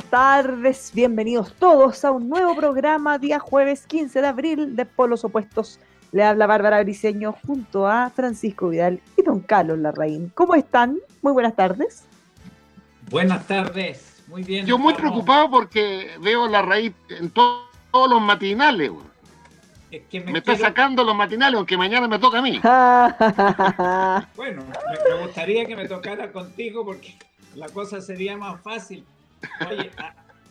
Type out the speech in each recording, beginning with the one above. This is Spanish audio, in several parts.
tardes, bienvenidos todos a un nuevo programa día jueves 15 de abril de Polos Opuestos. Le habla Bárbara Briseño junto a Francisco Vidal y don Carlos Larraín. ¿Cómo están? Muy buenas tardes. Buenas tardes, muy bien. Yo muy preocupado porque veo la raíz en todos los matinales. me, está sacando los matinales, aunque mañana me toca a mí. bueno, me gustaría que me tocara contigo porque la cosa sería más fácil. Oye,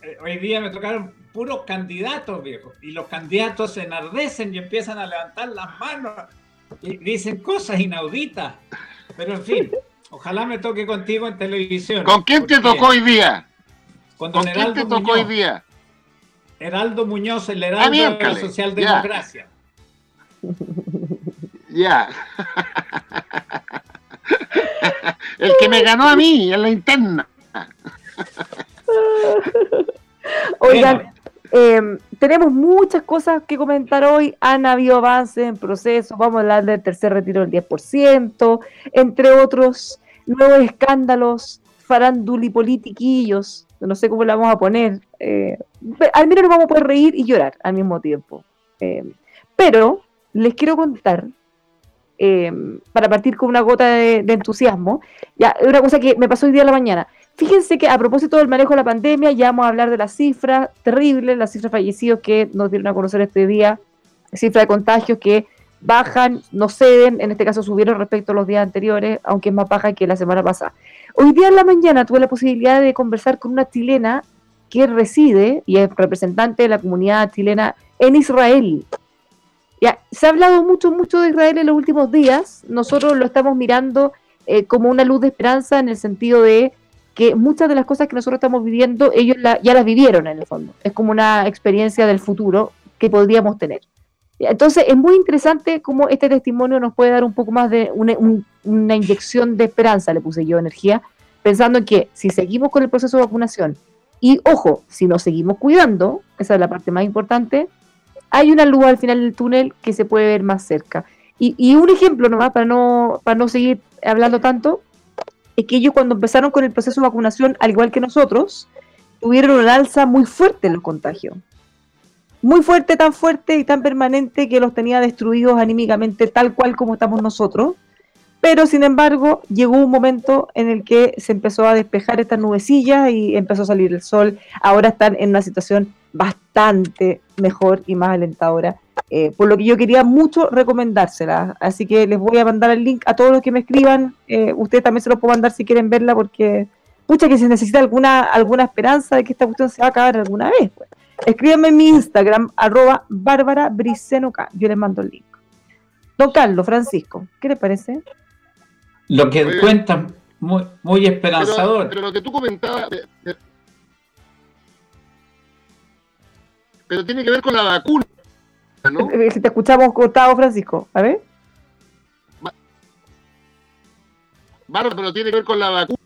eh, hoy día me tocaron puros candidatos, viejo. Y los candidatos se enardecen y empiezan a levantar las manos y dicen cosas inauditas. Pero en fin, ojalá me toque contigo en televisión. ¿Con quién te tocó hoy día? Con, ¿Con quién te tocó hoy día? Heraldo Muñoz, el Heraldo de la Socialdemocracia. Ya. el que me ganó a mí en la interna. Oigan, em, tenemos muchas cosas que comentar hoy. Han habido avances en proceso. Vamos a hablar del tercer retiro del 10%, entre otros nuevos escándalos, faránduli politiquillos. No sé cómo le vamos a poner. Eh, al menos nos vamos a poder reír y llorar al mismo tiempo. Em, pero les quiero contar em, para partir con una gota de, de, entusiasmo, ya, una cosa que me pasó hoy día en la mañana. Fíjense que a propósito del manejo de la pandemia, ya vamos a hablar de las cifras terribles, las cifras fallecidos que nos dieron a conocer este día, cifras de contagios que bajan, no ceden, en este caso subieron respecto a los días anteriores, aunque es más baja que la semana pasada. Hoy día en la mañana tuve la posibilidad de conversar con una chilena que reside y es representante de la comunidad chilena en Israel. Ya, se ha hablado mucho, mucho de Israel en los últimos días. Nosotros lo estamos mirando eh, como una luz de esperanza en el sentido de que muchas de las cosas que nosotros estamos viviendo, ellos ya las vivieron en el fondo. Es como una experiencia del futuro que podríamos tener. Entonces, es muy interesante cómo este testimonio nos puede dar un poco más de una, inyección de esperanza, le puse yo energía, pensando en que si seguimos con el proceso de vacunación y, ojo, si nos seguimos cuidando, esa es la parte más importante, hay una luz al final del túnel que se puede ver más cerca. Y, y un ejemplo nomás, para no, para no seguir hablando tanto, es que ellos cuando empezaron con el proceso de vacunación, al igual que nosotros, tuvieron un alza muy fuerte en los contagios. Muy fuerte, tan fuerte y tan permanente que los tenía destruidos anímicamente, tal cual como estamos nosotros. Pero sin embargo, llegó un momento en el que se empezó a despejar estas nubecillas y empezó a salir el sol. Ahora están en una situación bastante mejor y más alentadora eh, por lo que yo quería mucho recomendársela. Así que les voy a mandar el link a todos los que me escriban. Eh, ustedes también se lo puedo mandar si quieren verla, porque pucha que se necesita alguna, alguna esperanza de que esta cuestión se va a acabar alguna vez. Pues. Escríbanme en mi Instagram, arroba Bárbara Bricenoca. Yo les mando el link. Don Carlos, Francisco, ¿qué le parece? Lo que cuentan, muy, muy esperanzador. Pero, lo que tú comentabas, pero tiene que ver con la vacuna. Si te escuchamos cortado, Francisco. A ver. Bárbaro, pero tiene que ver con la vacuna.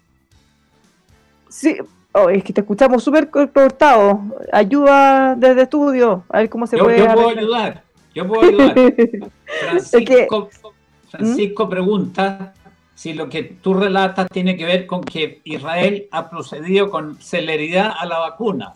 Sí, oh, es que te escuchamos súper cortado. Ayuda desde estudio, a ver cómo se puede. Yo puedo ayudar, yo puedo ayudar. Francisco, Francisco pregunta si lo que tú relatas tiene que ver con que Israel ha procedido con celeridad a la vacuna,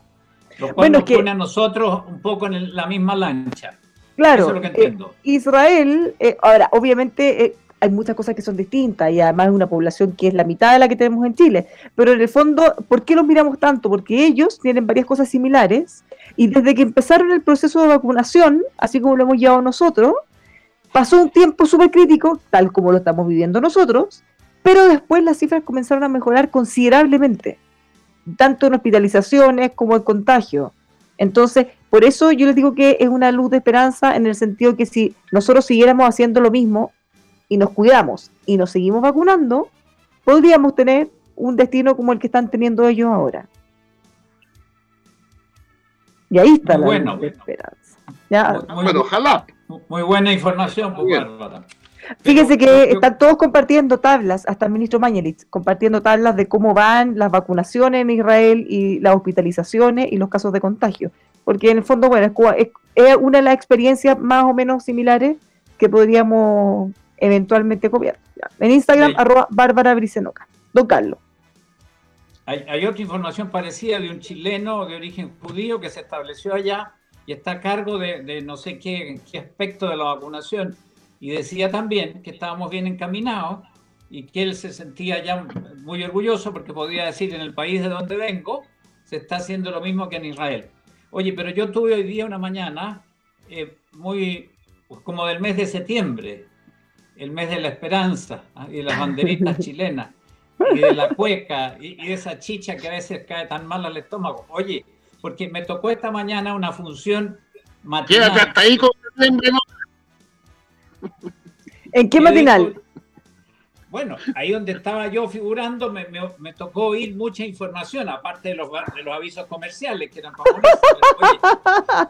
lo cual nos pone a nosotros un poco en la misma lancha. Claro, Eso es lo que entiendo. Eh, Israel, eh, ahora, obviamente eh, hay muchas cosas que son distintas y además es una población que es la mitad de la que tenemos en Chile, pero en el fondo, ¿por qué los miramos tanto? Porque ellos tienen varias cosas similares y desde que empezaron el proceso de vacunación, así como lo hemos llevado nosotros, Pasó un tiempo súper crítico, tal como lo estamos viviendo nosotros, pero después las cifras comenzaron a mejorar considerablemente, tanto en hospitalizaciones como en contagio. Entonces, por eso yo les digo que es una luz de esperanza en el sentido que si nosotros siguiéramos haciendo lo mismo y nos cuidamos y nos seguimos vacunando, podríamos tener un destino como el que están teniendo ellos ahora. Y ahí está la luz de esperanza. bueno, ojalá. Muy buena información, pues, Fíjese que están todos compartiendo tablas, hasta el ministro Mañelich, compartiendo tablas de cómo van las vacunaciones en Israel y las hospitalizaciones y los casos de contagio. Porque en el fondo, bueno, es, una de las experiencias más o menos similares que podríamos eventualmente copiar. En Instagram, arroba Bárbara Bricenoca. Don Carlos. Hay, otra información parecida de un chileno de origen judío que se estableció allá y está a cargo de, no sé qué, qué, aspecto de la vacunación. Y decía también que estábamos bien encaminados y que él se sentía ya muy orgulloso porque podía decir en el país de donde vengo se está haciendo lo mismo que en Israel. Oye, pero yo tuve hoy día una mañana eh, muy pues, como del mes de septiembre, el mes de la esperanza ¿ah? y de las banderitas chilenas y de la cueca y, y, de esa chicha que a veces cae tan mal al estómago. Oye, porque me tocó esta mañana una función matinal. Quédate hasta ahí con ¿En qué matinal? Bueno, ahí donde estaba yo figurando me, me, tocó oír mucha información, aparte de los, de los avisos comerciales que eran famosos.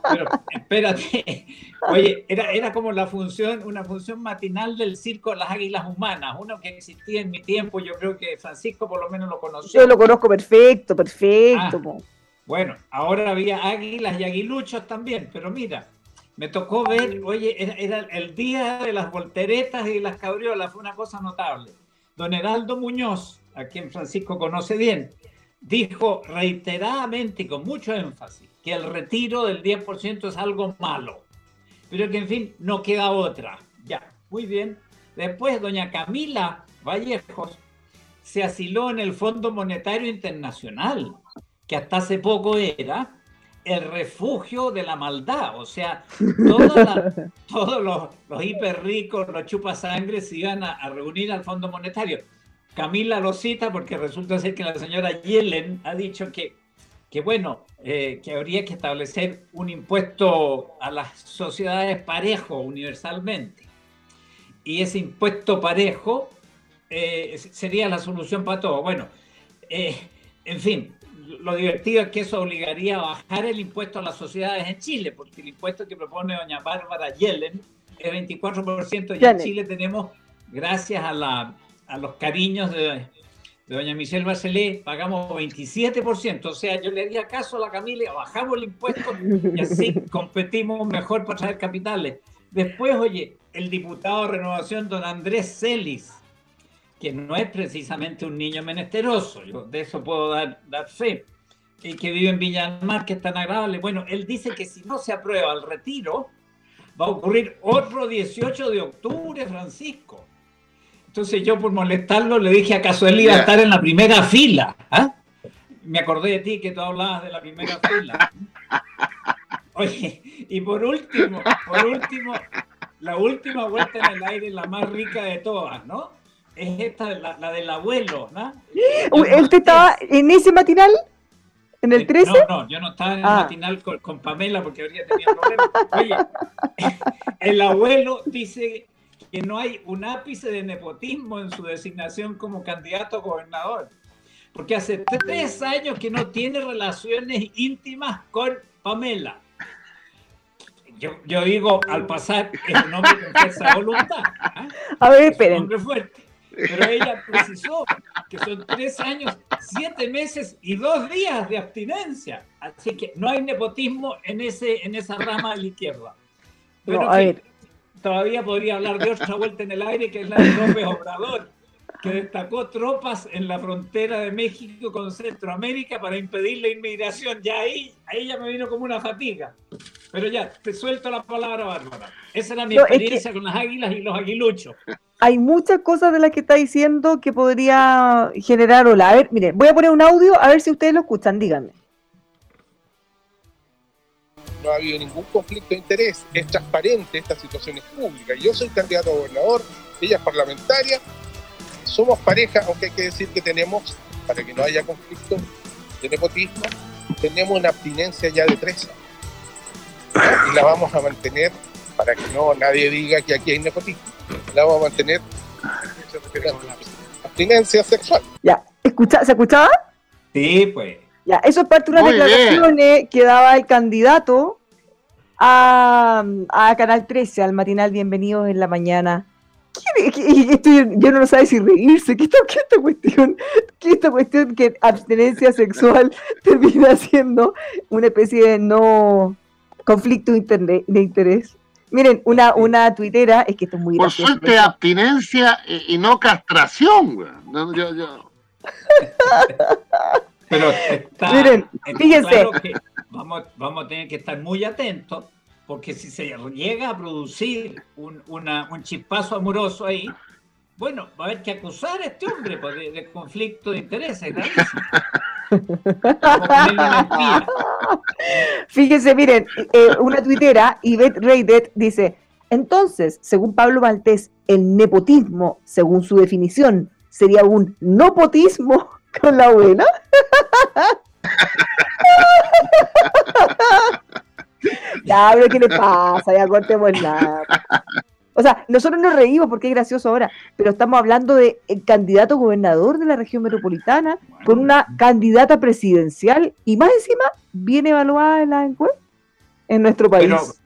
pero espérate, oye, era, era como la función, una función matinal del circo Las Águilas Humanas, uno que existía en mi tiempo, yo creo que Francisco por lo menos lo conoció. Yo lo conozco perfecto, perfecto. Ah, bueno, ahora había águilas y aguiluchos también, pero mira, me tocó ver, oye, era, el día de las volteretas y las cabriolas, fue una cosa notable. Don Heraldo Muñoz, a quien Francisco conoce bien, dijo reiteradamente y con mucho énfasis que el retiro del 10% es algo malo, pero que en fin no queda otra. Ya, muy bien. Después, doña Camila Vallejos se asiló en el Fondo Monetario Internacional que hasta hace poco era el refugio de la maldad. O sea, todos los, los hiper ricos, los chupasangres se iban a, reunir al Fondo Monetario. Camila lo cita porque resulta ser que la señora Yellen ha dicho que, que bueno, eh, que habría que establecer un impuesto a las sociedades parejo universalmente. Y ese impuesto parejo eh, sería la solución para todo. Bueno, eh, en fin, lo divertido es que eso obligaría a bajar el impuesto a las sociedades en Chile, porque el impuesto que propone doña Bárbara Yellen es 24% y en Chile tenemos, gracias a, la, a los cariños de, doña Michelle Bachelet, pagamos 27%. O sea, yo le haría caso a la Camila, bajamos el impuesto y así competimos mejor para traer capitales. Después, oye, el diputado de Renovación, don Andrés Celis, que no es precisamente un niño menesteroso, yo de eso puedo dar, dar fe, y que vive en Villamar, que es tan agradable. Bueno, él dice que si no se aprueba el retiro, va a ocurrir otro 18 de octubre, Francisco. Entonces yo por molestarlo le dije, ¿acaso él iba a estar en la primera fila? ¿Ah? Me acordé de ti que tú hablabas de la primera fila. Oye, y por último, por último, la última vuelta en el aire, la más rica de todas, ¿no? Es esta, la, del abuelo, ¿no? ¿Usted estaba en ese matinal? ¿En el 13? No, no, yo no estaba en el ah. matinal con, Pamela porque habría tenido problemas. Oye, el abuelo dice que no hay un ápice de nepotismo en su designación como candidato a gobernador. Porque hace tres años que no tiene relaciones íntimas con Pamela. Yo, yo digo, al pasar, es un hombre con fuerza voluntad. ¿ah? A ver, esperen. un hombre fuerte. Pero ella precisó que son tres años, siete meses y dos días de abstinencia. Así que no hay nepotismo en, ese, en esa rama de la izquierda. Pero todavía podría hablar de otra vuelta en el aire, que es la de López Obrador. que destacó tropas en la frontera de México con Centroamérica para impedir la inmigración. Ya ahí, ahí ya me vino como una fatiga. Pero ya, te suelto la palabra, Bárbara. Esa era mi experiencia con las águilas y los aguiluchos. Hay muchas cosas de las que está diciendo que podría generar hola. A ver, mire, voy a poner un audio a ver si ustedes lo escuchan, díganme. No ha habido ningún conflicto de interés, es transparente, esta situación es pública. Yo soy candidato a gobernador, ella es parlamentaria, somos pareja, aunque hay que decir que tenemos, para que no haya conflicto de nepotismo, tenemos una abstinencia ya de tres y la vamos a mantener para que no nadie diga que aquí hay nepotismo. La vamos a mantener abstinencia sexual. Ya, ¿Escucha, ¿se escuchaba? Sí, pues. Ya, eso es parte de unas declaraciones que daba el candidato a, a Canal 13, al matinal Bienvenidos en la Mañana yo no sé si reírse, ¿qué esta, esta cuestión? ¿Qué esta cuestión que abstenencia sexual termina siendo una especie de no conflicto de interés? Miren, una, una tuitera, es que esto es muy Por suerte, abstinencia y, no castración, güey. Pero Miren, fíjense. vamos, vamos a tener que estar muy atentos porque si se llega a producir un, un chispazo amoroso ahí, bueno, va a haber que acusar a este hombre pues, de, conflicto de intereses. Fíjense, miren, eh, una tuitera, Yvette Reidet, dice, entonces, según Pablo Maltés, el nepotismo, según su definición, sería un nopotismo con la abuela. Ya, ¿qué le pasa? Ya cortemos nada. O sea, nosotros nos reímos porque es gracioso ahora, pero estamos hablando de el candidato gobernador de la región metropolitana con una candidata presidencial y más encima bien evaluada en la encuesta en nuestro país.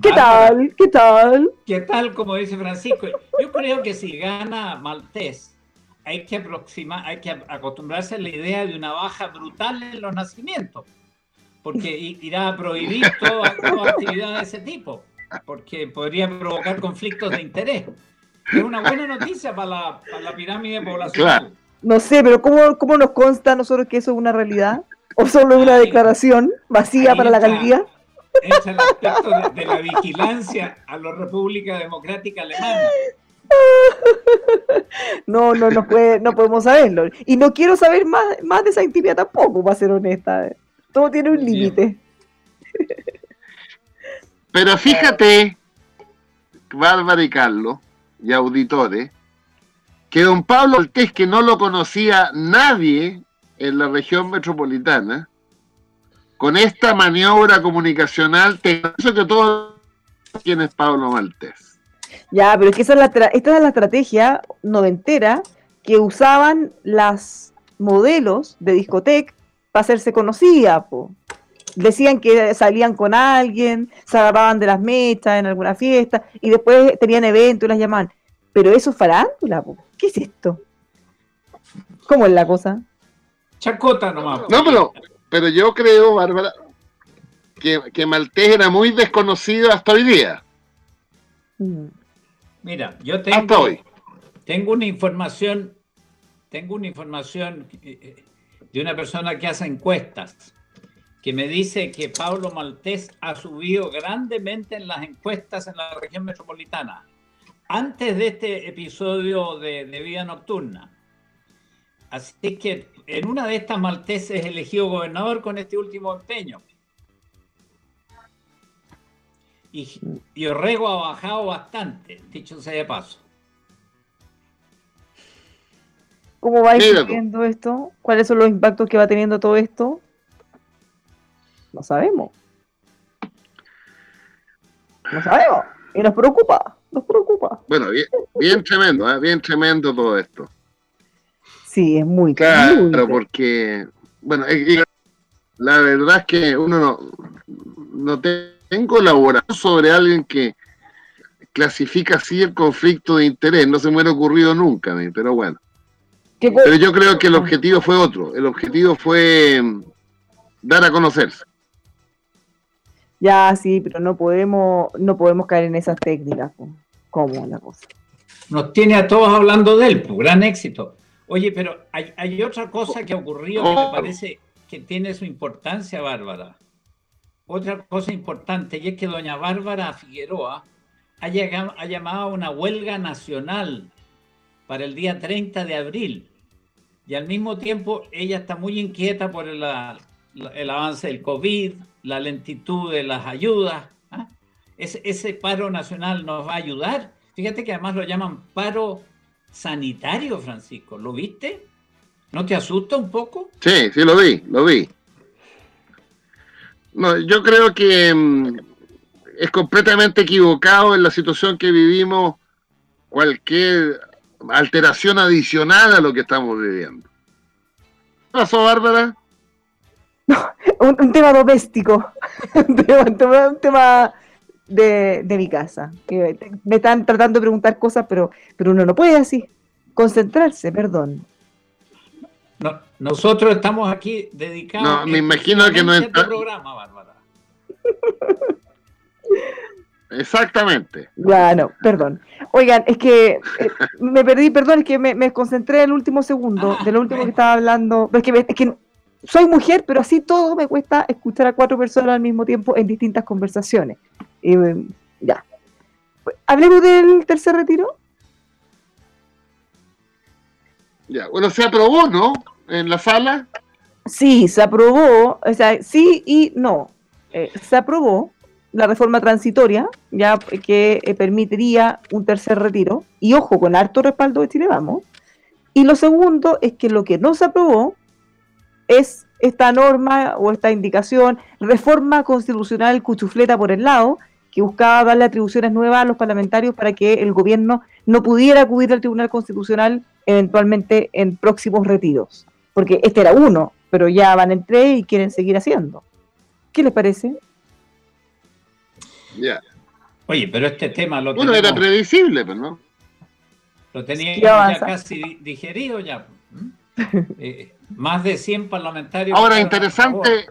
¿Qué tal? ¿Qué tal? ¿Qué tal? Como dice Francisco, yo creo que si gana Maltés, hay que aproximar, hay que acostumbrarse a la idea de una baja brutal en los nacimientos porque irá a prohibir toda, actividad de ese tipo, porque podría provocar conflictos de interés. Es una buena noticia para la, para la pirámide poblacional. No sé, pero ¿cómo, ¿cómo nos consta a nosotros que eso es una realidad? ¿O solo una declaración vacía para la galería? Es el aspecto de, la vigilancia a la República Democrática Alemana. No, no, no, puede, no podemos saberlo. Y no quiero saber más, más de esa intimidad tampoco, para ser honesta. Todo tiene un límite. Pero fíjate, Bárbara y Carlos, y auditores, que don Pablo Altés, que no lo conocía nadie en la región metropolitana, con esta maniobra comunicacional, te que todo quién es Pablo Maltés. Ya, pero es que esa es la esta es la estrategia noventera que usaban las modelos de discoteca para hacerse conocida. Decían que salían con alguien, se agarraban de las mechas en alguna fiesta y después tenían eventos y las llamaban. Pero eso es farándula, ¿qué es esto? ¿Cómo es la cosa? Chacota nomás. No, pero, pero yo creo, Bárbara, que, que Maltés era muy desconocido hasta hoy día. Mm. Mira, yo tengo, tengo una información, tengo una información eh, eh, de una persona que hace encuestas, que me dice que Pablo Maltés ha subido grandemente en las encuestas en la región metropolitana, antes de este episodio de, vida nocturna. Así que en una de estas Maltés es elegido gobernador con este último empeño. Y, y Orrego ha bajado bastante, dicho sea de paso. ¿Cómo va viendo esto? ¿Cuáles son los impactos que va teniendo todo esto? No sabemos. No sabemos. Y nos preocupa, nos preocupa. Bueno, bien, tremendo, ¿eh? bien tremendo todo esto. Sí, es muy claro. porque, bueno, la verdad es que uno no, no tengo elaboración sobre alguien que clasifica así el conflicto de interés. No se me ha ocurrido nunca, pero bueno. Pero yo creo que el objetivo fue otro. El objetivo fue mm, dar a conocerse. Ya, sí, pero no podemos, no podemos caer en esas técnicas. ¿Cómo la cosa? nos tiene a todos hablando de él, pues, gran éxito. Oye, pero hay, hay otra cosa que ha ocurrido que me parece que tiene su importancia, Bárbara. Otra cosa importante, y es que doña Bárbara Figueroa ha, llegado, ha llamado a una huelga nacional para el día 30 de abril. Y al mismo tiempo ella está muy inquieta por el, el avance del COVID, la lentitud de las ayudas. ¿ah? Ese, paro nacional nos va a ayudar. Fíjate que además lo llaman paro sanitario, Francisco. ¿Lo viste? ¿No te asusta un poco? Sí, sí, lo vi, lo vi. No, yo creo que mm, es completamente equivocado en la situación que vivimos cualquier alteración adicional a lo que estamos viviendo. ¿Qué pasó, Bárbara? No, un, tema doméstico, un tema, de, mi casa. me están tratando de preguntar cosas, pero, pero uno no puede así. Concentrarse, perdón. No, nosotros estamos aquí dedicados. No, me imagino que no está. programa, Bárbara. Exactamente. Bueno, perdón. Oigan, es que eh, me perdí, perdón, es que me, concentré en el último segundo, ah, de lo último que estaba hablando. Es que, es que soy mujer, pero así todo me cuesta escuchar a cuatro personas al mismo tiempo en distintas conversaciones. ya. Hablemos del tercer retiro. Ya, bueno, se aprobó, ¿no? En la sala. Sí, se aprobó, o sea, sí y no. Eh, se aprobó la reforma transitoria, ya que eh, permitiría un tercer retiro, y ojo, con harto respaldo de Chile Vamos. Y lo segundo es que lo que no se aprobó es esta norma o esta indicación, reforma constitucional cuchufleta por el lado, que buscaba darle atribuciones nuevas a los parlamentarios para que el gobierno no pudiera acudir al Tribunal Constitucional eventualmente en próximos retiros. Porque este era uno, pero ya van en tres y quieren seguir haciendo. ¿Qué les parece? Oye, pero este tema lo Bueno, era previsible, pero no. Lo tenía ya casi digerido ya. Eh, más de 100 parlamentarios. Ahora, interesante.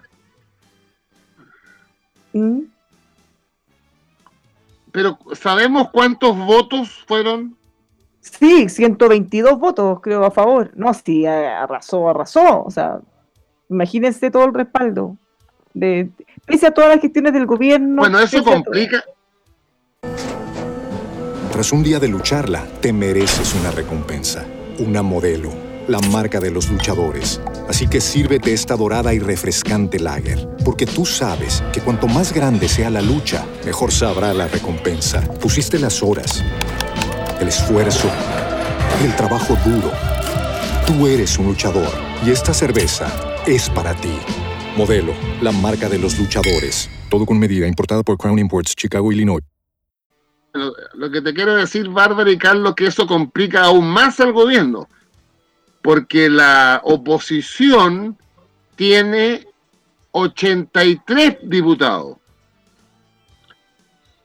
¿Mm? Pero, ¿sabemos cuántos votos fueron? Sí, 122 votos, creo, a favor. No, sí, arrasó, arrasó. O sea, imagínense todo el respaldo. De, pese a todas las gestiones del gobierno. Bueno, eso complica. Tras un día de lucharla, te mereces una recompensa, una modelo, la marca de los luchadores. Así que sírvete esta dorada y refrescante lager, porque tú sabes que cuanto más grande sea la lucha, mejor sabrá la recompensa. Pusiste las horas, el esfuerzo, el trabajo duro. Tú eres un luchador y esta cerveza es para ti. Modelo, la marca de los luchadores. Todo con medida, importada por Crown Imports, Chicago, Illinois. Lo, que te quiero decir, Bárbara y Carlos, que eso complica aún más al gobierno, porque la oposición tiene 83 diputados.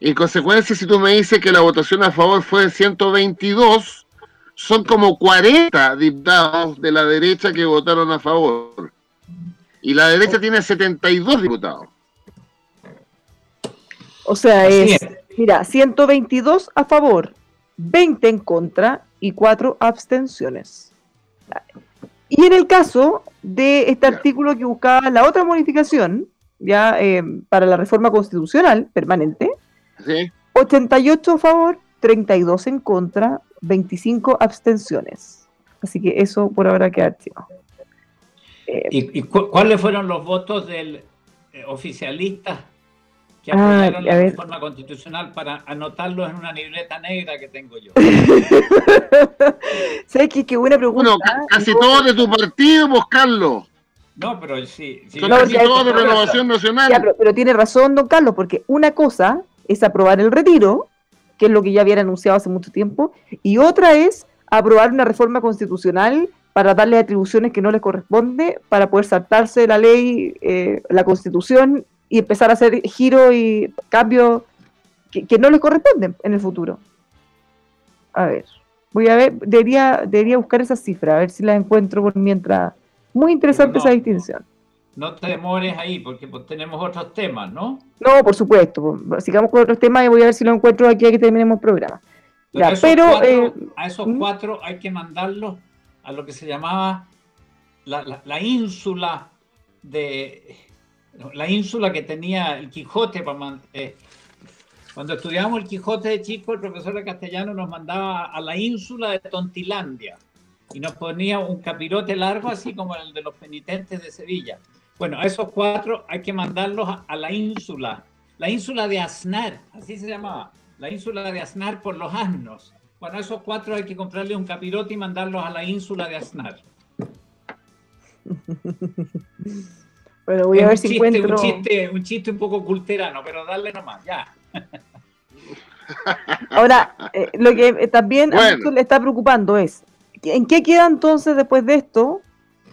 En consecuencia, si tú me dices que la votación a favor fue 122, son como 40 diputados de la derecha que votaron a favor. Y la derecha tiene 72 diputados. O sea, es, mira, 122 a favor, 20 en contra y 4 abstenciones. Y en el caso de este artículo que buscaba la otra modificación, ya eh, para la reforma constitucional permanente, 88 a favor, 32 en contra, 25 abstenciones. Así que eso por ahora queda activo. ¿Y, cuáles fueron los votos del eh, oficialista que ah, apoyaron la reforma constitucional para anotarlos en una libreta negra que tengo yo? ¿Sabes qué? Qué buena pregunta. Bueno, casi todos de tu partido, pues, Carlos. No, pero sí. casi todos de Renovación Nacional. pero, tiene razón, don Carlos, porque una cosa es aprobar el retiro, que es lo que ya habían anunciado hace mucho tiempo, y otra es aprobar una reforma constitucional para darle atribuciones que no les corresponde, para poder saltarse la ley, eh, la constitución y empezar a hacer giros y cambios que, no les corresponden en el futuro. A ver, voy a ver, debería, debería buscar esa cifra, a ver si la encuentro por mientras. Muy interesante esa distinción. No te demores ahí, porque pues, tenemos otros temas, ¿no? No, por supuesto. Sigamos con otros temas y voy a ver si lo encuentro aquí a que terminemos el programa. pero, eh, a esos ¿Mm? cuatro hay que mandarlos a lo que se llamaba la, ínsula de la ínsula que tenía el Quijote para, eh, cuando estudiábamos el Quijote de chico, el profesor de castellano nos mandaba a la ínsula de Tontilandia y nos ponía un capirote largo, así como el de los penitentes de Sevilla. Bueno, a esos cuatro hay que mandarlos a, la ínsula, la ínsula de Aznar, así se llamaba, la ínsula de Aznar por los asnos. Bueno, a esos cuatro hay que comprarle un capirote y mandarlos a la ínsula de Aznar. Bueno, voy a ver si encuentro... Un chiste, un chiste un poco culterano, pero dale nomás, ya. Ahora, eh, lo que también le está preocupando es, ¿en qué queda entonces después de esto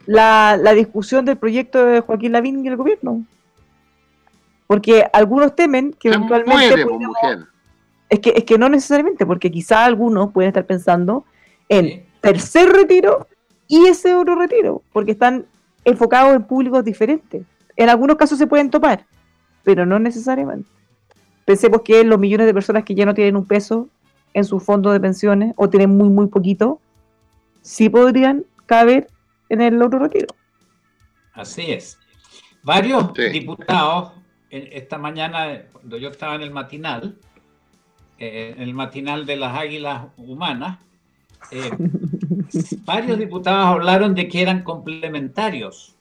la, discusión del proyecto de Joaquín Lavín y el gobierno? Porque algunos temen que eventualmente... es, que, es que no necesariamente, porque quizá algunos pueden estar pensando en tercer retiro y ese otro retiro, porque están enfocados en públicos diferentes. En algunos casos se pueden topar, pero no necesariamente. Pensemos que los millones de personas que ya no tienen un peso en su fondo de pensiones o tienen muy, muy poquito, sí podrían caber en el otro retiro. Así es. Varios diputados, esta mañana, cuando yo estaba en el matinal, eh, en el matinal de las águilas humanas, eh, varios diputados hablaron de que eran complementarios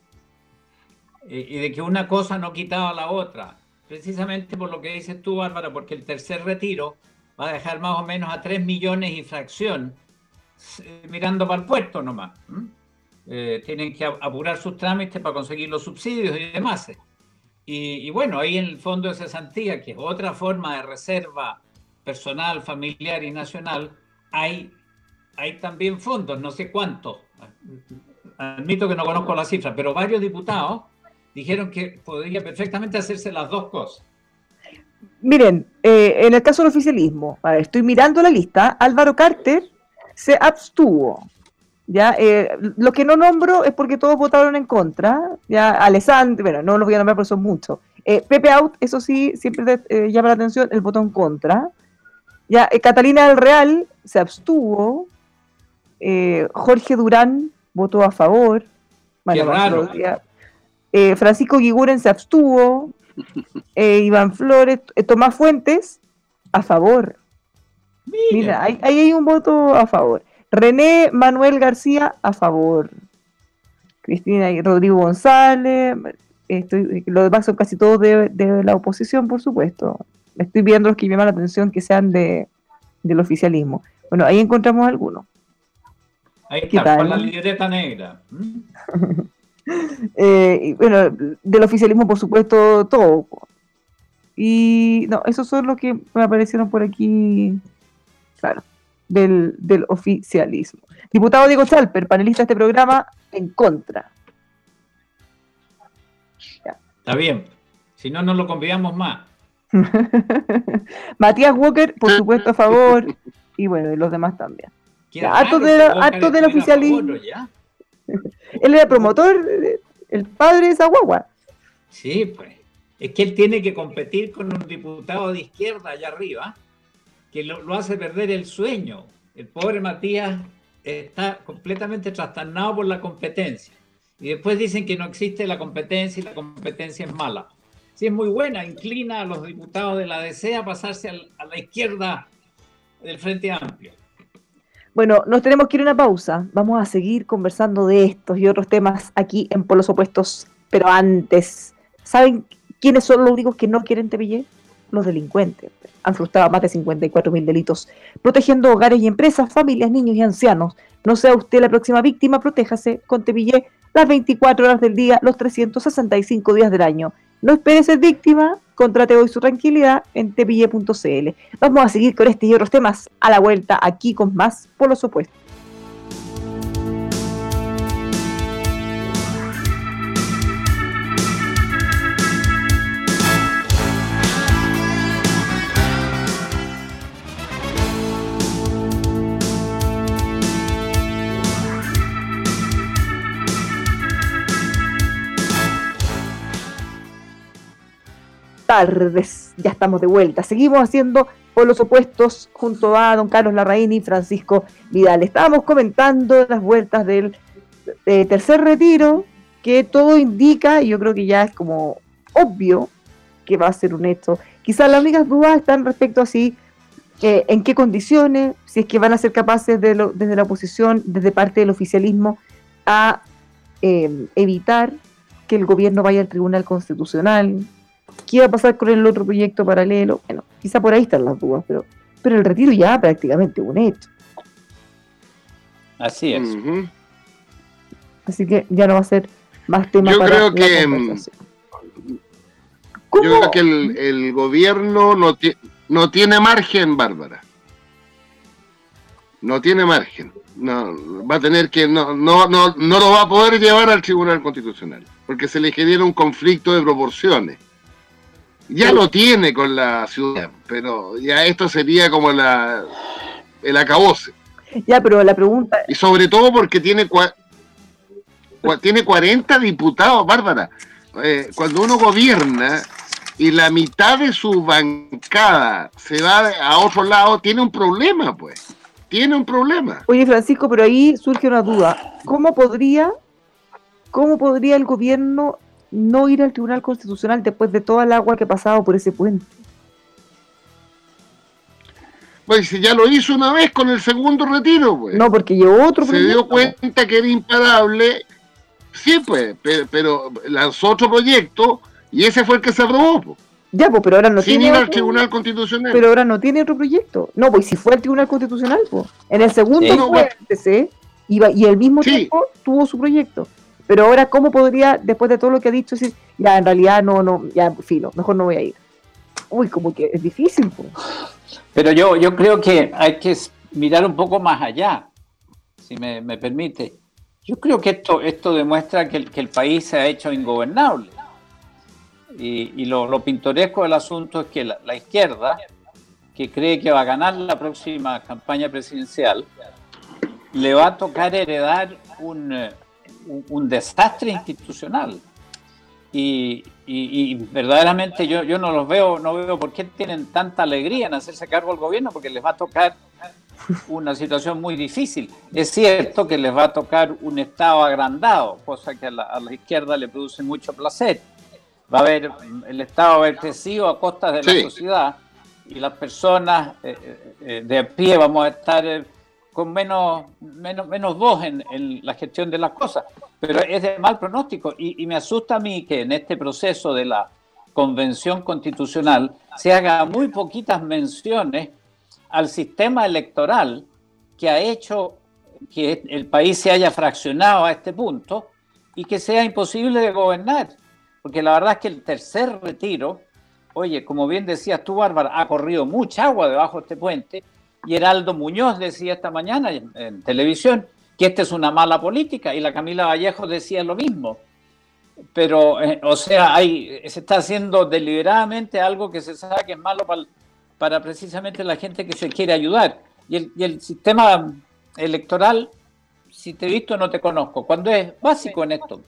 eh, y de que una cosa no quitaba la otra precisamente por lo que dices tú, Bárbara, porque el tercer retiro va a dejar más o menos a 3 millones y fracción eh, mirando para el puerto nomás. Tienen que apurar sus trámites para conseguir los subsidios y demás. Y, bueno, ahí en el fondo de cesantía, que es otra forma de reserva personal, familiar y nacional, hay, hay también fondos, no sé cuántos. Admito que no conozco la cifra, pero varios diputados dijeron que podría perfectamente hacerse las dos cosas. Miren, eh, en el caso del oficialismo, estoy mirando la lista, Álvaro Carter se abstuvo. Ya, eh, lo que no nombro es porque todos votaron en contra. Ya, Alessandro, bueno, no los voy a nombrar porque son muchos. Eh, Pepe Out, eso sí, siempre llama la atención, el botón contra. Ya, Catalina del Real se abstuvo. Jorge Durán votó a favor. Bueno, Qué raro. Eh, Francisco Guiguren se abstuvo, eh, Iván Flores, eh, Tomás Fuentes, a favor. Mira, ahí, hay un voto a favor. René Manuel García, a favor. Cristina y Rodrigo González, estoy, los demás son casi todos de, la oposición, por supuesto. Estoy viendo los que llaman la atención que sean de, del oficialismo. Bueno, ahí encontramos algunos. Ahí está, con la libreta negra. Eh, bueno, del oficialismo, por supuesto, todo. Y no, esos son los que me aparecieron por aquí, claro, del, oficialismo. Diputado Diego Chalper, panelista de este programa, en contra. Está bien, si no, no lo convidamos más. Matías Walker, por supuesto, a favor, y bueno, y los demás también. Actos, de, del oficialismo. Él era promotor, el padre de esa guagua. Sí, pues. Es que él tiene que competir con un diputado de izquierda allá arriba, que lo, hace perder el sueño. El pobre Matías está completamente trastornado por la competencia. Y después dicen que no existe la competencia y la competencia es mala. Sí, es muy buena, inclina a los diputados de la DC a pasarse a la izquierda del Frente Amplio. Bueno, nos tenemos que ir a una pausa. Vamos a seguir conversando de estos y otros temas aquí en Polos Opuestos. Pero antes, ¿saben quiénes son los únicos que no quieren Tepillé? Los delincuentes. Han frustrado más de 54 mil delitos, protegiendo hogares y empresas, familias, niños y ancianos. No sea usted la próxima víctima, protéjase con Tepillé las 24 horas del día, los 365 días del año. No espere ser víctima, contrate hoy su tranquilidad en tepille.cl. Vamos a seguir con este y otros temas a la vuelta aquí con más por los opuestos. Tardes. Ya estamos de vuelta. Seguimos haciendo por los opuestos junto a don Carlos Larraín y Francisco Vidal. Estábamos comentando las vueltas del eh, tercer retiro, que todo indica, y yo creo que ya es como obvio que va a ser un hecho. Quizás las únicas dudas están respecto a si, eh, en qué condiciones, si es que van a ser capaces de desde la oposición, desde parte del oficialismo, a eh, evitar que el gobierno vaya al Tribunal Constitucional, qué iba a pasar con el otro proyecto paralelo. Bueno, quizá por ahí están las dudas, pero, pero el retiro ya prácticamente un hecho. Así es. Así que ya no va a ser más tema yo creo que mm, Yo creo que el, gobierno no, no tiene margen, Bárbara. No tiene margen. No, va a tener que, no, no, no, no lo va a poder llevar al Tribunal Constitucional, porque se le genera un conflicto de proporciones. Ya lo tiene con la ciudad, pero ya esto sería como la, el acabose. Ya, pero la pregunta... Y sobre todo porque tiene, tiene 40 diputados, Bárbara. Eh, cuando uno gobierna y la mitad de su bancada se va a otro lado, tiene un problema, pues. Tiene un problema. Oye, Francisco, pero ahí surge una duda. ¿Cómo podría, cómo podría el gobierno no ir al Tribunal Constitucional después de toda el agua que ha pasado por ese puente. Pues si ya lo hizo una vez con el segundo retiro, pues. No, porque llevó otro Se dio cuenta que era imparable. Sí, pues, pero, lanzó otro proyecto y ese fue el que se aprobó. Pues. Ya, pues, pero ahora no Sin ir al Tribunal Constitucional. Pero ahora no tiene otro proyecto. No, pues si fue al Tribunal Constitucional, pues. En el segundo sí. iba, y el mismo tiempo tuvo su proyecto. Pero ahora, ¿cómo podría, después de todo lo que ha dicho, decir, ya, en realidad no, no, ya, filo, mejor no voy a ir? Uy, como que es difícil. Pero yo, yo creo que hay que mirar un poco más allá, si me, permite. Yo creo que esto, esto demuestra que el, que el país se ha hecho ingobernable. Y, lo, pintoresco del asunto es que la, izquierda, que cree que va a ganar la próxima campaña presidencial, le va a tocar heredar un, eh, un, desastre institucional. Y, verdaderamente yo, yo no los veo, no veo por qué tienen tanta alegría en hacerse cargo al gobierno, porque les va a tocar una situación muy difícil. Es cierto que les va a tocar un Estado agrandado, cosa que a la, izquierda le produce mucho placer. Va a haber, el Estado va a haber crecido a costa de la sociedad y las personas eh, eh, eh, de pie vamos a estar con menos, menos, menos voz en, la gestión de las cosas. Pero es de mal pronóstico y, me asusta a mí que en este proceso de la convención constitucional se haga muy poquitas menciones al sistema electoral que ha hecho que el país se haya fraccionado a este punto y que sea imposible de gobernar. Porque la verdad es que el tercer retiro, oye, como bien decías tú, Bárbara, ha corrido mucha agua debajo de este puente y Heraldo Muñoz decía esta mañana en, televisión que esta es una mala política y la Camila Vallejo decía lo mismo. Pero, eh, o sea, hay, se está haciendo deliberadamente algo que se sabe que es malo para, precisamente la gente que se quiere ayudar. Y el, y el sistema electoral, si te he visto, no te conozco. Cuando es básico en esto.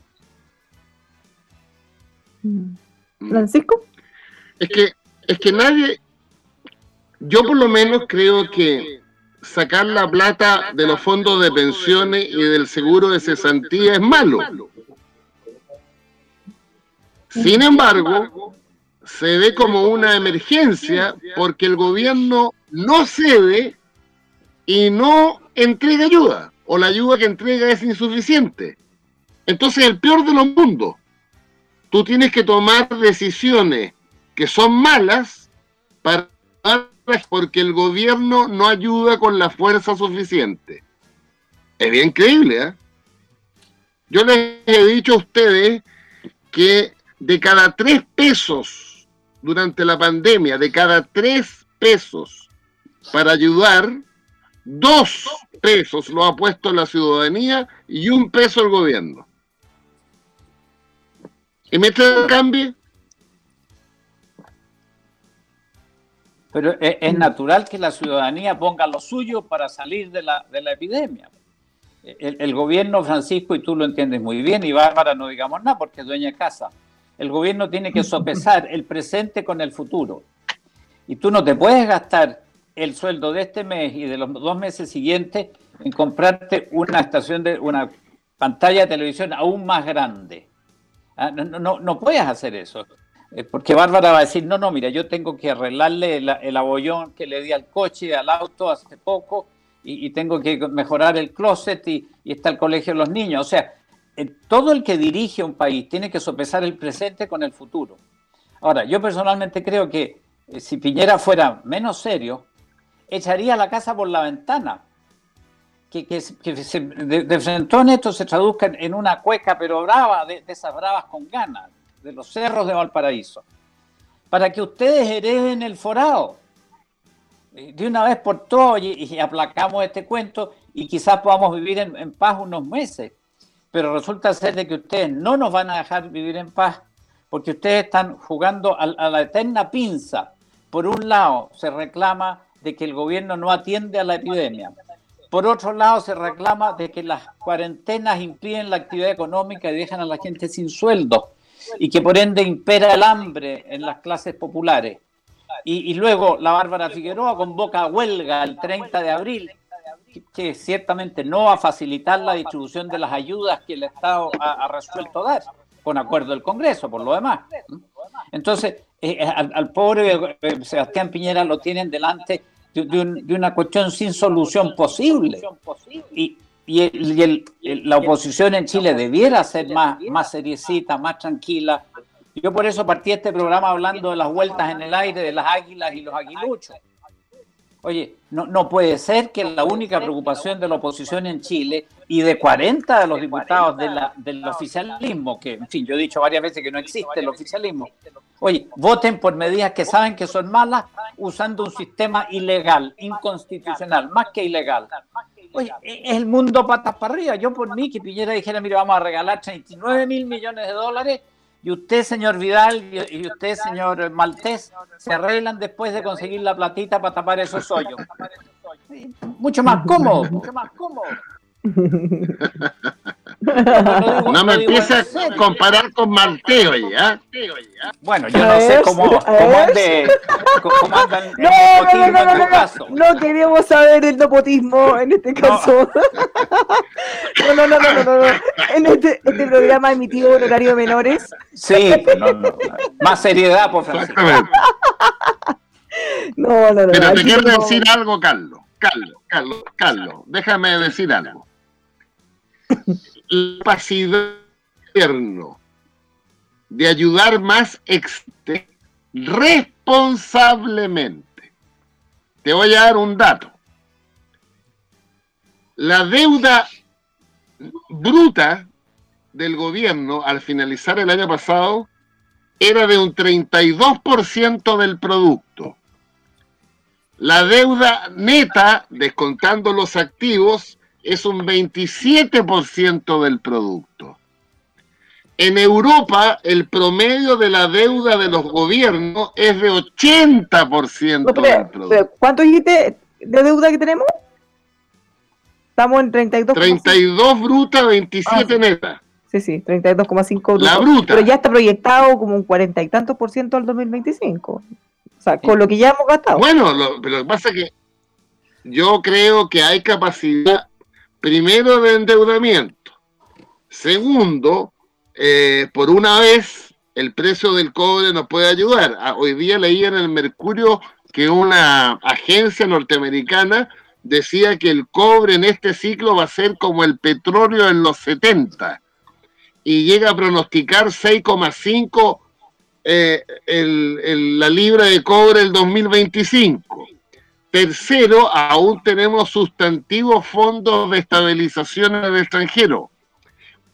Mm. Francisco. Es que, es que nadie, yo por lo menos creo que sacar la plata de los fondos de pensiones y del seguro de cesantía es malo. Sin embargo, se ve como una emergencia porque el gobierno no cede y no entrega ayuda, o la ayuda que entrega es insuficiente. Entonces, el peor de los mundos, tú tienes que tomar decisiones que son malas para porque el gobierno no ayuda con la fuerza suficiente. Es bien creíble, ¿eh? Yo les he dicho a ustedes que de cada tres pesos durante la pandemia, de cada tres pesos para ayudar, dos pesos lo ha puesto la ciudadanía y un peso el gobierno. ¿Y me cambio? Pero es, natural que la ciudadanía ponga lo suyo para salir de la, de la epidemia. El, gobierno, Francisco, y tú lo entiendes muy bien, y Bárbara no digamos nada porque es dueña de casa, el gobierno tiene que sopesar el presente con el futuro. Y tú no te puedes gastar el sueldo de este mes y de los dos meses siguientes en comprarte una estación de una pantalla de televisión aún más grande. Ah, no, no, no puedes hacer eso. Eh, porque Bárbara va a decir, no, no, mira, yo tengo que arreglarle el, abollón que le di al coche, al auto hace poco, y, tengo que mejorar el closet y, está el colegio de los niños. O sea, eh, todo el que dirige un país tiene que sopesar el presente con el futuro. Ahora, yo personalmente creo que eh, si Piñera fuera menos serio, echaría la casa por la ventana. Que, que, de, frente en esto se traduzca en una cueca, pero brava, de esas bravas con ganas de los cerros de Valparaíso, para que ustedes hereden el forado de una vez por todas y, aplacamos este cuento y quizás podamos vivir en, paz unos meses. Pero resulta ser de que ustedes no nos van a dejar vivir en paz porque ustedes están jugando a, a la eterna pinza. Por un lado, se reclama de que el gobierno no atiende a la epidemia. Por otro lado, se reclama de que las cuarentenas impiden la actividad económica y dejan a la gente sin sueldo y que por ende impera el hambre en las clases populares. Y, luego la Bárbara Figueroa convoca huelga el 30 de abril, que, ciertamente no va a facilitar la distribución de las ayudas que el Estado ha, resuelto dar, con acuerdo del Congreso, por lo demás. Entonces, eh, eh, al, pobre eh, Sebastián Piñera lo tienen delante de, una cuestión sin solución posible. Y, la oposición en Chile debiera ser más, más seriecita, más tranquila. Yo por eso partí este programa hablando de las vueltas en el aire de las águilas y los aguiluchos. Oye, no, no puede ser que la única preocupación de la oposición en Chile y de 40 de los diputados de la, del oficialismo, que en fin, yo he dicho varias veces que no existe el oficialismo, oye, voten por medidas que saben que son malas usando un sistema ilegal, inconstitucional, más que ilegal. Oye, es el mundo patas para arriba. Yo por mí que Piñera dijera, mire, vamos a regalar 39 mil millones de dólares y usted, señor Vidal, y usted, señor Maltés, se arreglan después de conseguir la platita para tapar esos hoyos. Mucho más cómodo, mucho más cómodo. No, me empieces a comparar con Malteo ya. Bueno, yo no sé cómo, cómo, ande, cómo andan el no, no, no, no, caso. No queremos saber el nepotismo en este caso. No, no, no, no, no, no. En este, este programa emitido en horario de menores. Sí, no, no. Más seriedad, por favor. No, no, no. Pero te quiero decir algo, Carlos. Carlos, Carlos, Carlos, déjame decir algo la capacidad de ayudar más responsablemente. Te voy a dar un dato. La deuda bruta del gobierno al finalizar el año pasado era de un 32% del producto. La deuda neta, descontando los activos, es un 27% del producto. En Europa, el promedio de la deuda de los gobiernos es de 80% del producto. ¿Cuánto dijiste de deuda que tenemos? Estamos en 32. 32 bruta, 27 ah, neta. Sí, sí, 32,5 bruta. La bruta. Pero ya está proyectado como un 40 y tantos por ciento al 2025. O sea, con lo que ya hemos gastado. Bueno, pero lo que pasa es que yo creo que hay capacidad Primero, de endeudamiento. Segundo, eh, por una vez el precio del cobre nos puede ayudar. Ah, hoy día leía en el Mercurio que una agencia norteamericana decía que el cobre en este ciclo va a ser como el petróleo en los 70 y llega a pronosticar 6,5 eh, la libra de cobre el 2025. Tercero, aún tenemos sustantivos fondos de estabilización en el extranjero.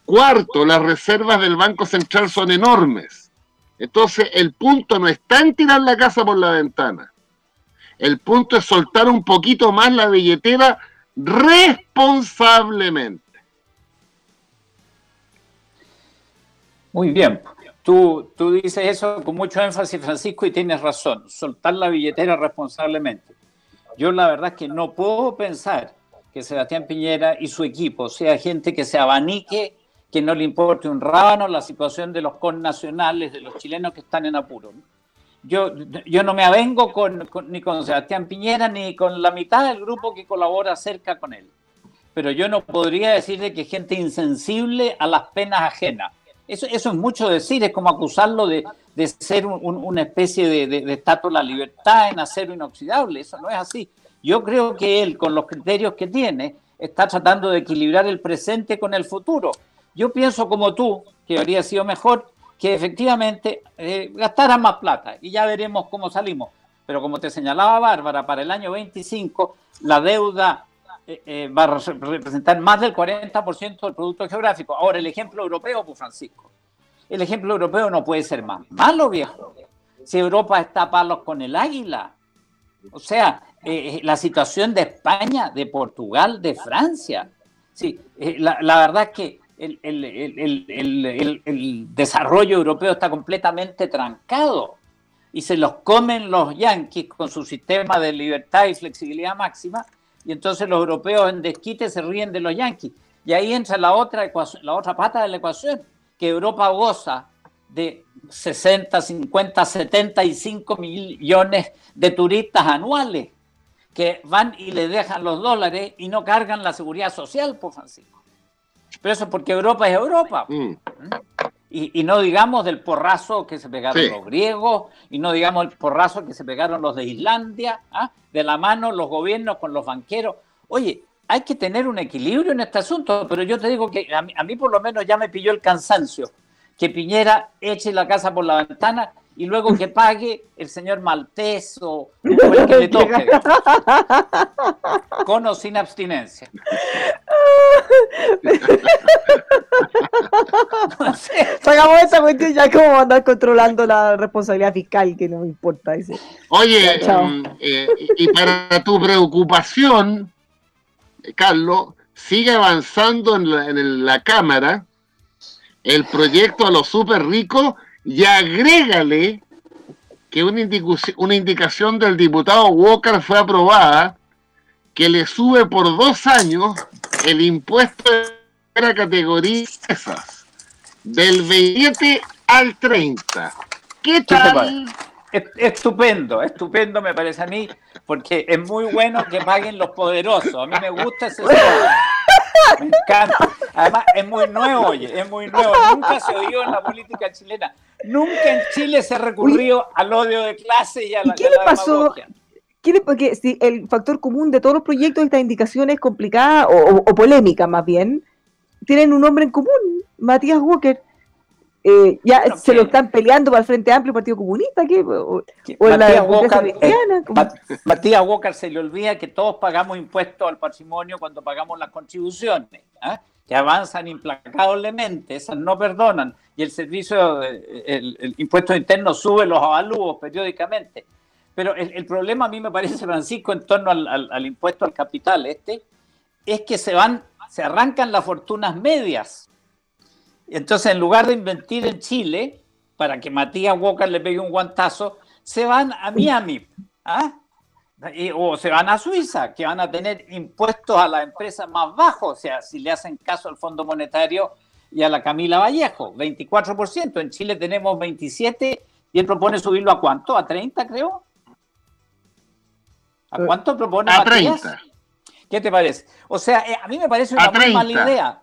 Cuarto, las reservas del Banco Central son enormes. Entonces, el punto no está en tirar la casa por la ventana. El punto es soltar un poquito más la billetera responsablemente. Muy bien. Tú, tú dices eso con mucho énfasis, Francisco, y tienes razón. Soltar la billetera responsablemente. Yo la verdad que no puedo pensar que Sebastián Piñera y su equipo sea gente que se abanique que no le importe un rábano la situación de los connacionales, de los chilenos que están en apuro. Yo, yo no me avengo con, ni con Sebastián Piñera ni con la mitad del grupo que colabora cerca con él. Pero yo no podría decir de que gente insensible a las penas ajenas. Eso, eso es mucho decir, es como acusarlo de, de ser una especie de, de, de estatua de la libertad en acero inoxidable. Eso no es así. Yo creo que él, con los criterios que tiene, está tratando de equilibrar el presente con el futuro. Yo pienso como tú, que habría sido mejor que efectivamente eh, gastaran más plata y ya veremos cómo salimos. Pero como te señalaba Bárbara, para el año 25 la deuda eh, eh, va a representar más del 40% del producto geográfico. Ahora, el ejemplo europeo, pues Francisco, el ejemplo europeo no puede ser más malo, viejo. Si Europa está a palos con el águila. O sea, la situación de España, de Portugal, de Francia. Sí, la, la verdad es que el, desarrollo europeo está completamente trancado y se los comen los yanquis con su sistema de libertad y flexibilidad máxima y entonces los europeos en desquite se ríen de los yanquis. Y ahí entra la otra, la otra pata de la ecuación, que Europa goza de 60, 50, 75 millones de turistas anuales que van y le dejan los dólares y no cargan la seguridad social, por Francisco. Pero eso porque Europa es Europa. Mm. ¿Mm? Y, no digamos del porrazo que se pegaron los griegos, y no digamos el porrazo que se pegaron los de Islandia, ¿ah? de la mano los gobiernos con los banqueros. Oye, hay que tener un equilibrio en este asunto, pero yo te digo que a mí, a mí por lo menos ya me pilló el cansancio, que Piñera eche la casa por la ventana y luego que pague el señor Maltés o, el que le toque. Con o sin abstinencia. Sacamos esa cuestión ya como andar controlando la responsabilidad fiscal, que no me importa. Dice. Oye, mm, eh, y para tu preocupación, Carlos, sigue avanzando en la, en la Cámara el proyecto a los super ricos y agrégale que una, una indicación del diputado Walker fue aprobada que le sube por dos años el impuesto de la categoría esas, del 27 al 30. ¿Qué tal? Estupendo, estupendo me parece a mí, porque es muy bueno que paguen los poderosos. A mí me gusta ese Me encanta. Además, es muy nuevo, oye, es muy nuevo. Nunca se oyó en la política chilena. Nunca en Chile se recurrió al odio de clase y a la, ¿Y qué le pasó? ¿Qué le, porque si el factor común de todos los proyectos, estas indicaciones complicadas o, o, polémicas más bien, tienen un nombre en común, Matías Walker. Eh, ya se lo están peleando para el Frente Amplio Partido Comunista, ¿qué? O, Matías, Walker, eh, Matías Walker se le olvida que todos pagamos impuestos al patrimonio cuando pagamos las contribuciones. ¿ah? que avanzan implacablemente, esas no perdonan, y el servicio, el, impuesto interno sube los avalúos periódicamente. Pero el, problema a mí me parece, Francisco, en torno al, impuesto al capital este, es que se van, se arrancan las fortunas medias. Entonces, en lugar de invertir en Chile, para que Matías Walker le pegue un guantazo, se van a Miami. ¿ah? o se van a Suiza, que van a tener impuestos a las empresas más bajos, o sea, si le hacen caso al Fondo Monetario y a la Camila Vallejo, 24%. En Chile tenemos 27 y él propone subirlo a cuánto? ¿A 30, creo? ¿A eh, cuánto propone a 30. ¿Qué te parece? O sea, eh, a mí me parece una muy mala idea.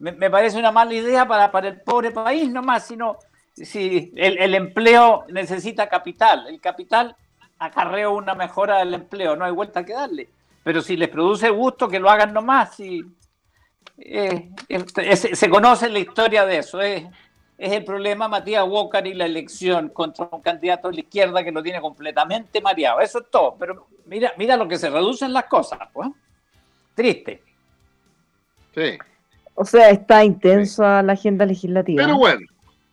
Me, parece una mala idea para, para el pobre país nomás, sino si el, el empleo necesita capital. El capital acarreo una mejora del empleo, no hay vuelta que darle. Pero si les produce gusto, que lo hagan nomás. Eh, se conoce la historia de eso. Es, es el problema Matías Walker y la elección contra un candidato de la izquierda que lo tiene completamente mareado. Eso es todo. Pero mira, mira lo que se reducen las cosas. Pues. Triste. Sí. O sea, está intensa la agenda legislativa. Pero bueno.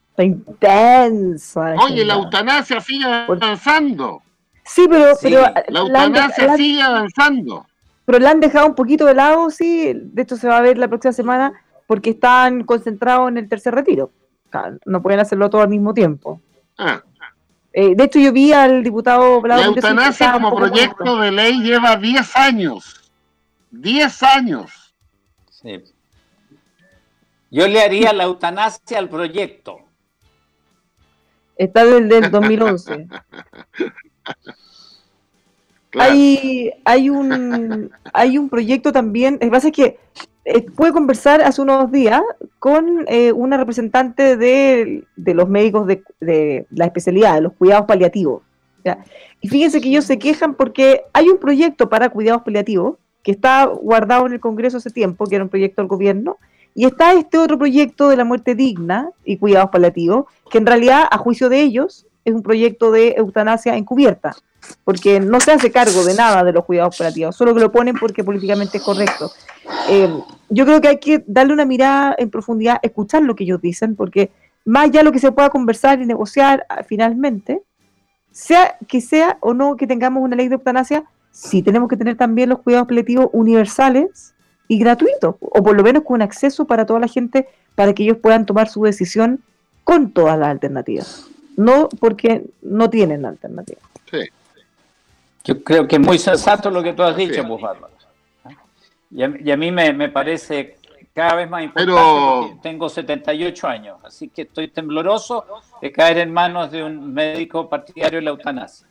Está intensa. Oye, la eutanasia sigue avanzando. Sí, pero, pero la eutanasia sigue avanzando. Pero la han dejado un poquito de lado, sí. De hecho, se va a ver la próxima semana porque están concentrados en el tercer retiro. no pueden hacerlo todo al mismo tiempo. Ah. Eh, de hecho, yo vi al diputado La eutanasia como proyecto de ley lleva 10 años. 10 años. Sí. Yo le haría la eutanasia al proyecto. Está desde el 2011. Hay, hay, un, hay un proyecto también, lo que pasa es que eh, pude conversar hace unos días con eh, una representante de, los médicos de, la especialidad, de los cuidados paliativos. Y fíjense que ellos se quejan porque hay un proyecto para cuidados paliativos que está guardado en el Congreso hace tiempo, que era un proyecto del gobierno, y está este otro proyecto de la muerte digna y cuidados paliativos, que en realidad, a juicio de ellos, es un proyecto de eutanasia encubierta, porque no se hace cargo de nada de los cuidados paliativos, solo que lo ponen porque políticamente es correcto. Eh, yo creo que hay que darle una mirada en profundidad, escuchar lo que ellos dicen, porque más allá de lo que se pueda conversar y negociar ah, finalmente, sea que sea o no que tengamos una ley de eutanasia, sí tenemos que tener también los cuidados paliativos universales y gratuitos, o por lo menos con acceso para toda la gente, para que ellos puedan tomar su decisión con todas las alternativas, no porque no tienen alternativas. Sí. Yo creo que es muy sensato lo que tú has dicho, pues, Y a, mí me, parece cada vez más importante Pero... tengo 78 años, así que estoy tembloroso de caer en manos de un médico partidario de la eutanasia.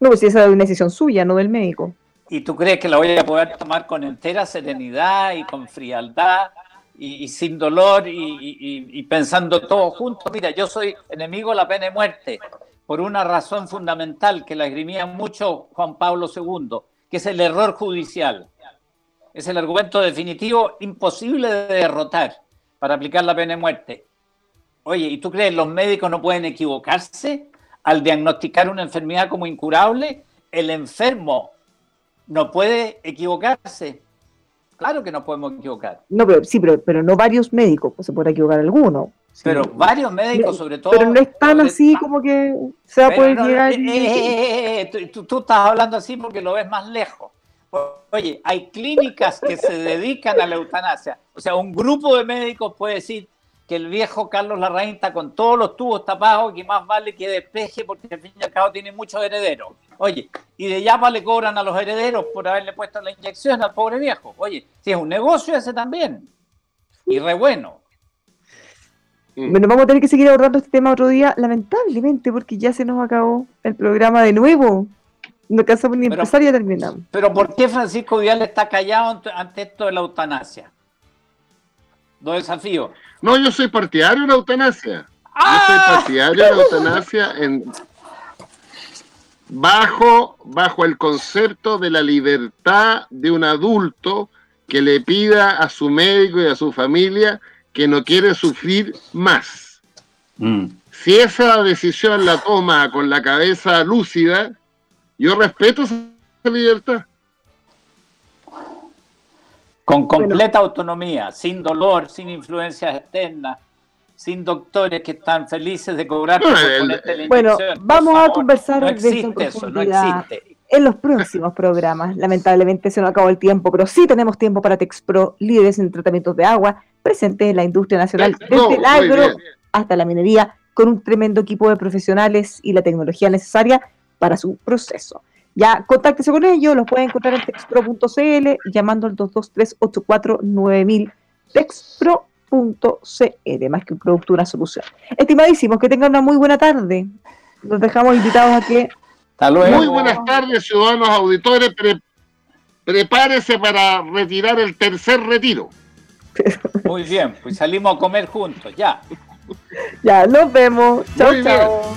No, pues si esa es una decisión suya, no del médico. ¿Y tú crees que la voy a poder tomar con entera serenidad y con frialdad y, sin dolor y, pensando todo juntos? Mira, yo soy enemigo de la pena de muerte por una razón fundamental que la esgrimía mucho Juan Pablo II, que es el error judicial. Es el argumento definitivo imposible de derrotar para aplicar la pena de muerte. Oye, ¿y tú crees los médicos no pueden equivocarse al diagnosticar una enfermedad como incurable? El enfermo no puede equivocarse. Claro que no podemos equivocar. No, pero sí, pero, pero no varios médicos, pues se puede equivocar alguno. Pero varios médicos, sobre todo. Pero no es tan así como que se va a poder llegar. Eh, eh, eh, tú, tú, estás hablando así porque lo ves más lejos. Oye, hay clínicas que se dedican a la eutanasia. O sea, un grupo de médicos puede decir, que el viejo Carlos Larraín está con todos los tubos tapados, que más vale que despeje porque al fin y al cabo tiene muchos herederos. Oye, y de Yapa le cobran a los herederos por haberle puesto la inyección al pobre viejo. Oye, si es un negocio ese también. Y re bueno. Mm. Bueno, vamos a tener que seguir abordando este tema otro día, lamentablemente, porque ya se nos acabó el programa de nuevo. No alcanzamos ni empezar y ya terminamos. Pero ¿por qué Francisco Vidal está callado ante esto de la eutanasia? Dos desafíos. No, yo soy partidario de la eutanasia. Yo soy ¡Ah! partidario de la eutanasia en, bajo, bajo el concepto de la libertad de un adulto que le pida a su médico y a su familia que no quiere sufrir más. Mm. Si esa decisión la toma con la cabeza lúcida, yo respeto esa libertad. Con completa autonomía, sin dolor, sin influencias externas, sin doctores que están felices de cobrar Bueno, vamos a conversar no existe eso, no existe. en los próximos programas. Lamentablemente se nos acabó el tiempo, pero sí tenemos tiempo para Texpro, líderes en tratamientos de agua, presentes en la industria nacional, desde el agro hasta la minería, con un tremendo equipo de profesionales y la tecnología necesaria para su proceso. Ya, contáctese con ellos, los pueden encontrar en texpro.cl llamando al 223-849000 texpro.cl, más que un producto, una solución. Estimadísimos, que tengan una muy buena tarde. Los dejamos invitados a que... Muy buenas tardes, ciudadanos auditores. prepárese para retirar el tercer retiro. Muy bien, pues salimos a comer juntos, ya. Ya, nos vemos. Chao, chao.